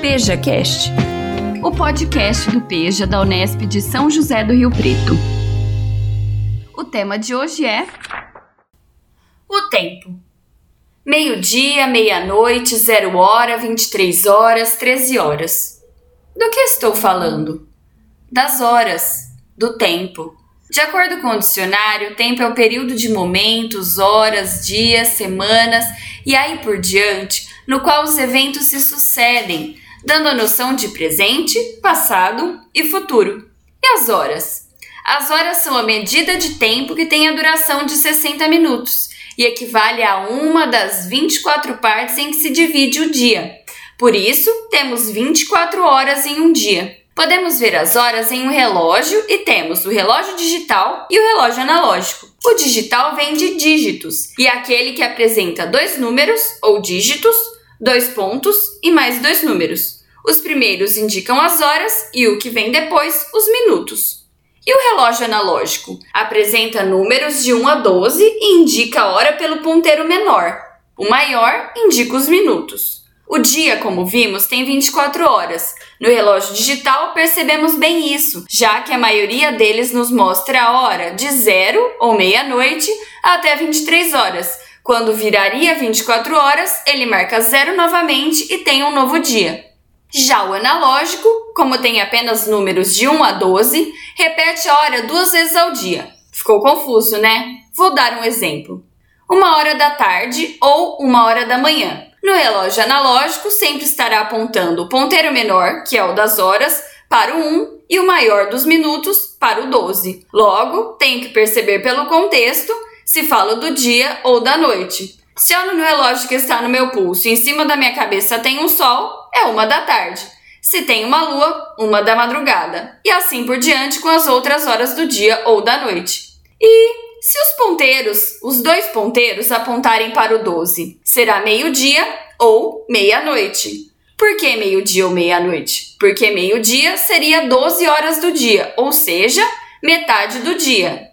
PejaCast, o podcast do Peja da Unesp de São José do Rio Preto. O tema de hoje é o tempo. Meio-dia, meia-noite, zero hora, 23 horas, 13 horas. Do que estou falando? Das horas, do tempo. De acordo com o dicionário, tempo é o período de momentos, horas, dias, semanas e aí por diante, no qual os eventos se sucedem, dando a noção de presente, passado e futuro. E as horas? As horas são a medida de tempo que tem a duração de 60 minutos e equivale a uma das 24 partes em que se divide o dia. Por isso, temos 24 horas em um dia. Podemos ver as horas em um relógio e temos o relógio digital e o relógio analógico. O digital vem de dígitos e é aquele que apresenta dois números ou dígitos, dois pontos e mais dois números. Os primeiros indicam as horas e o que vem depois, os minutos. E o relógio analógico? Apresenta números de 1 a 12 e indica a hora pelo ponteiro menor. O maior indica os minutos. O dia, como vimos, tem 24 horas. No relógio digital percebemos bem isso, já que a maioria deles nos mostra a hora de zero ou meia-noite até 23 horas. Quando viraria 24 horas, ele marca zero novamente e tem um novo dia. Já o analógico, como tem apenas números de 1 a 12, repete a hora duas vezes ao dia. Ficou confuso, né? Vou dar um exemplo. Uma hora da tarde ou uma hora da manhã. No relógio analógico, sempre estará apontando o ponteiro menor, que é o das horas, para o 1 e o maior dos minutos para o 12. Logo, tenho que perceber pelo contexto se falo do dia ou da noite. Se olho no relógio que está no meu pulso e em cima da minha cabeça tem um sol, é uma da tarde. Se tem uma lua, uma da madrugada. E assim por diante com as outras horas do dia ou da noite. E se os ponteiros, os dois ponteiros, apontarem para o 12, será meio-dia ou meia-noite. Por que meio-dia ou meia-noite? Porque meio-dia seria 12 horas do dia, ou seja, metade do dia.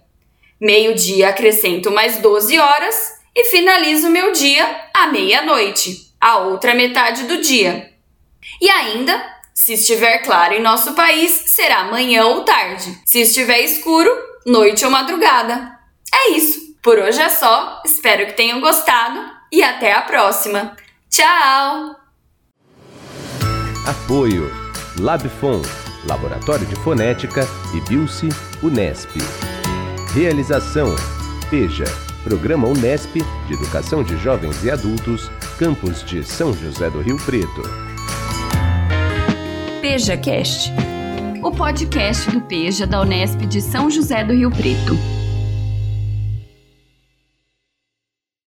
Meio-dia acrescento mais 12 horas e finalizo meu dia à meia-noite, a outra metade do dia. E ainda, se estiver claro em nosso país, será manhã ou tarde. Se estiver escuro, noite ou madrugada. É isso. Por hoje é só. Espero que tenham gostado e até a próxima. Tchau! Apoio Labfon, Laboratório de Fonética e Bilce Unesp. Realização PEJA, Programa Unesp de Educação de Jovens e Adultos, Campus de São José do Rio Preto. PejaCast, o podcast do Peja da Unesp de São José do Rio Preto.